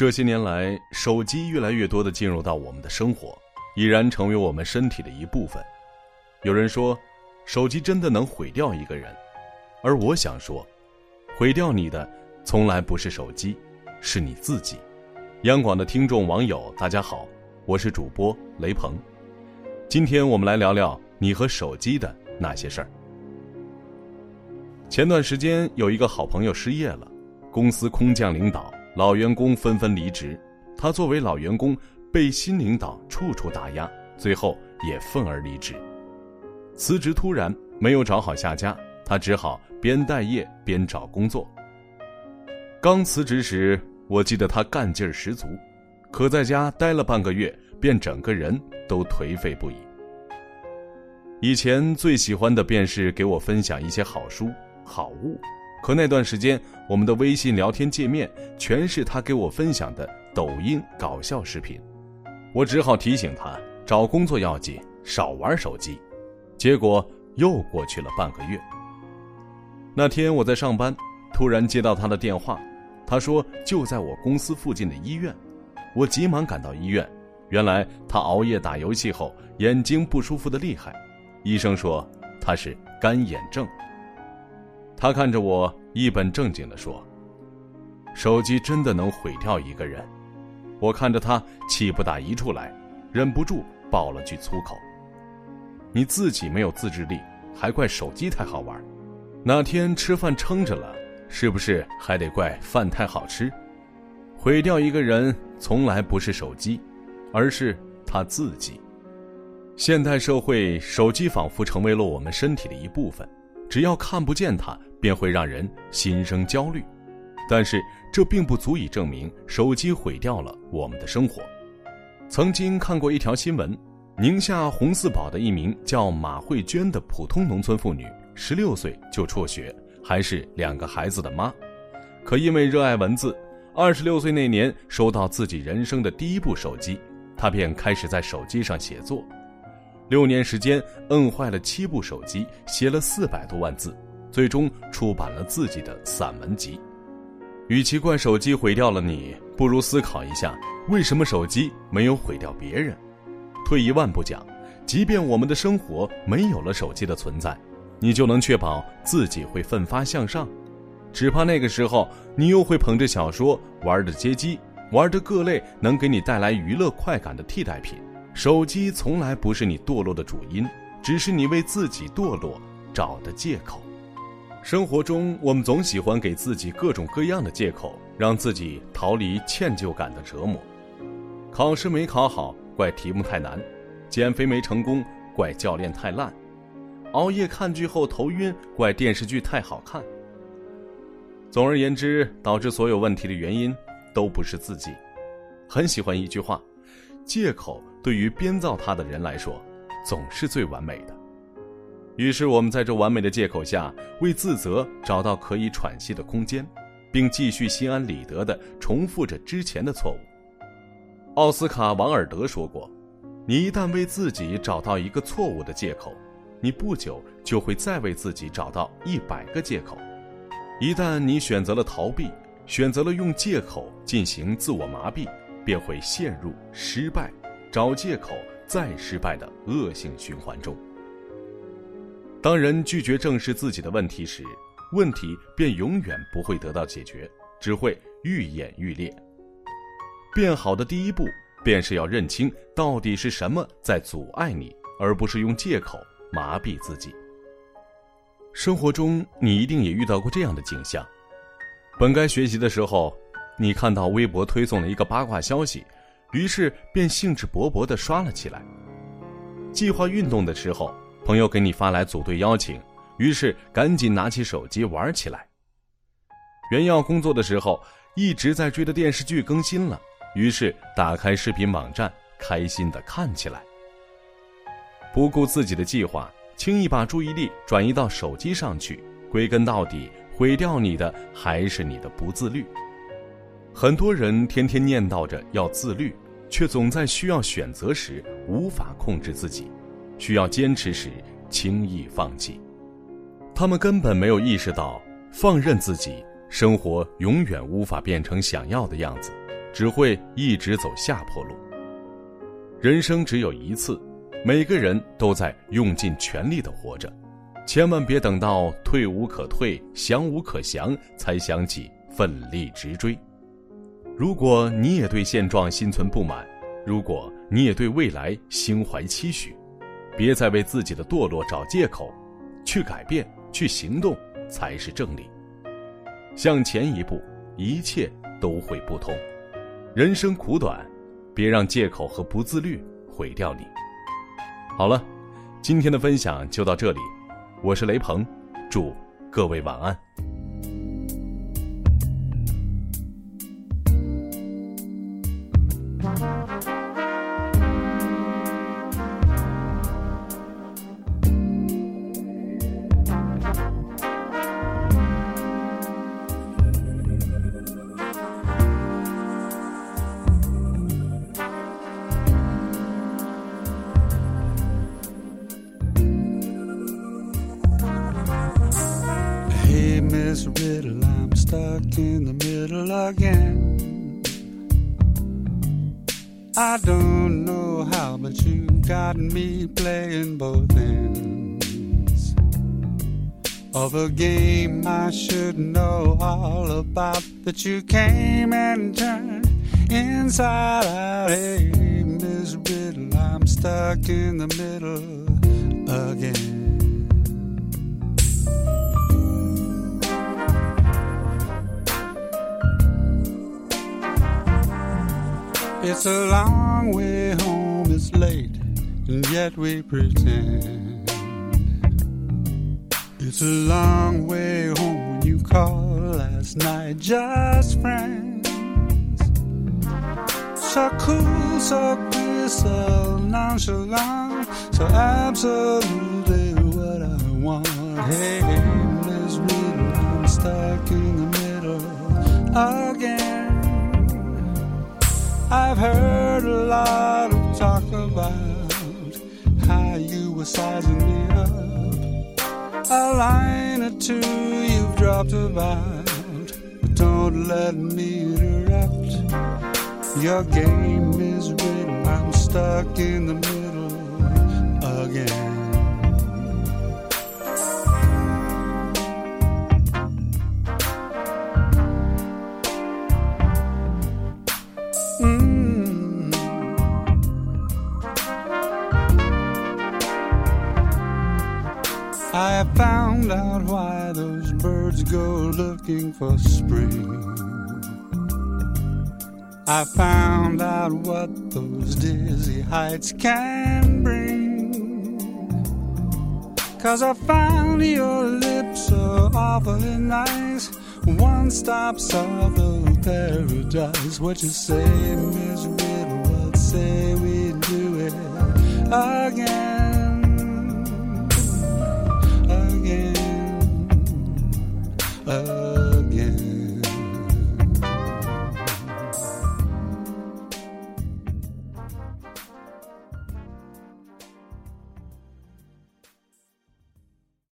这些年来，手机越来越多的进入到我们的生活，已然成为我们身体的一部分。有人说，手机真的能毁掉一个人，而我想说，毁掉你的从来不是手机，是你自己。央广的听众网友，大家好，我是主播雷鹏，今天我们来聊聊你和手机的那些事儿。前段时间有一个好朋友失业了，公司空降领导。老员工纷纷离职，他作为老员工，被新领导处处打压，最后也愤而离职。辞职突然，没有找好下家，他只好边待业边找工作。刚辞职时，我记得他干劲儿十足，可在家待了半个月，便整个人都颓废不已。以前最喜欢的便是给我分享一些好书、好物。可那段时间，我们的微信聊天界面全是他给我分享的抖音搞笑视频，我只好提醒他找工作要紧，少玩手机。结果又过去了半个月。那天我在上班，突然接到他的电话，他说就在我公司附近的医院，我急忙赶到医院，原来他熬夜打游戏后眼睛不舒服的厉害，医生说他是干眼症。他看着我，一本正经地说：“手机真的能毁掉一个人。”我看着他，气不打一处来，忍不住爆了句粗口：“你自己没有自制力，还怪手机太好玩？哪天吃饭撑着了，是不是还得怪饭太好吃？毁掉一个人，从来不是手机，而是他自己。现代社会，手机仿佛成为了我们身体的一部分，只要看不见它。”便会让人心生焦虑，但是这并不足以证明手机毁掉了我们的生活。曾经看过一条新闻，宁夏红四宝的一名叫马慧娟的普通农村妇女，十六岁就辍学，还是两个孩子的妈。可因为热爱文字，二十六岁那年收到自己人生的第一部手机，她便开始在手机上写作。六年时间，摁坏了七部手机，写了四百多万字。最终出版了自己的散文集。与其怪手机毁掉了你，不如思考一下，为什么手机没有毁掉别人？退一万步讲，即便我们的生活没有了手机的存在，你就能确保自己会奋发向上？只怕那个时候，你又会捧着小说，玩着街机，玩着各类能给你带来娱乐快感的替代品。手机从来不是你堕落的主因，只是你为自己堕落找的借口。生活中，我们总喜欢给自己各种各样的借口，让自己逃离歉疚感的折磨。考试没考好，怪题目太难；减肥没成功，怪教练太烂；熬夜看剧后头晕，怪电视剧太好看。总而言之，导致所有问题的原因都不是自己。很喜欢一句话：借口对于编造它的人来说，总是最完美的。于是，我们在这完美的借口下，为自责找到可以喘息的空间，并继续心安理得地重复着之前的错误。奥斯卡·王尔德说过：“你一旦为自己找到一个错误的借口，你不久就会再为自己找到一百个借口。一旦你选择了逃避，选择了用借口进行自我麻痹，便会陷入失败、找借口再失败的恶性循环中。”当人拒绝正视自己的问题时，问题便永远不会得到解决，只会愈演愈烈。变好的第一步，便是要认清到底是什么在阻碍你，而不是用借口麻痹自己。生活中，你一定也遇到过这样的景象：本该学习的时候，你看到微博推送了一个八卦消息，于是便兴致勃勃地刷了起来；计划运动的时候。朋友给你发来组队邀请，于是赶紧拿起手机玩起来。原要工作的时候，一直在追的电视剧更新了，于是打开视频网站，开心的看起来。不顾自己的计划，轻易把注意力转移到手机上去，归根到底，毁掉你的还是你的不自律。很多人天天念叨着要自律，却总在需要选择时无法控制自己。需要坚持时，轻易放弃。他们根本没有意识到，放任自己，生活永远无法变成想要的样子。只会一直走下坡路。人生只有一次，每个人都在用尽全力的活着，千万别等到退无可退、降无可降，才想起奋力直追。如果你也对现状心存不满，如果你也对未来心怀期许，别再为自己的堕落找借口，去改变，去行动才是正理。向前一步，一切都会不同。人生苦短，别让借口和不自律毁掉你。好了，今天的分享就到这里，我是雷鹏，祝各位晚安。Stuck in the middle again. I don't know how, but you got me playing both ends of a game I should know all about. That you came and turned inside out. Hey, Miss Riddle, I'm stuck in the middle again. It's a long way home, it's late, and yet we pretend. It's a long way home when you call last night, just friends. So cool, so clear, so nonchalant, so absolutely what I want. Hey, Miss Riddle, I'm stuck in the middle again. I've heard a lot of talk about how you were sizing me up. A line or two you've dropped about, but don't let me interrupt. Your game is written, I'm stuck in the middle I have found out why those birds go looking for spring. I found out what those dizzy heights can bring. Cause I found your lips so awfully nice. One stop south of paradise. What you say, Miss Riddle? What say we do it again? love.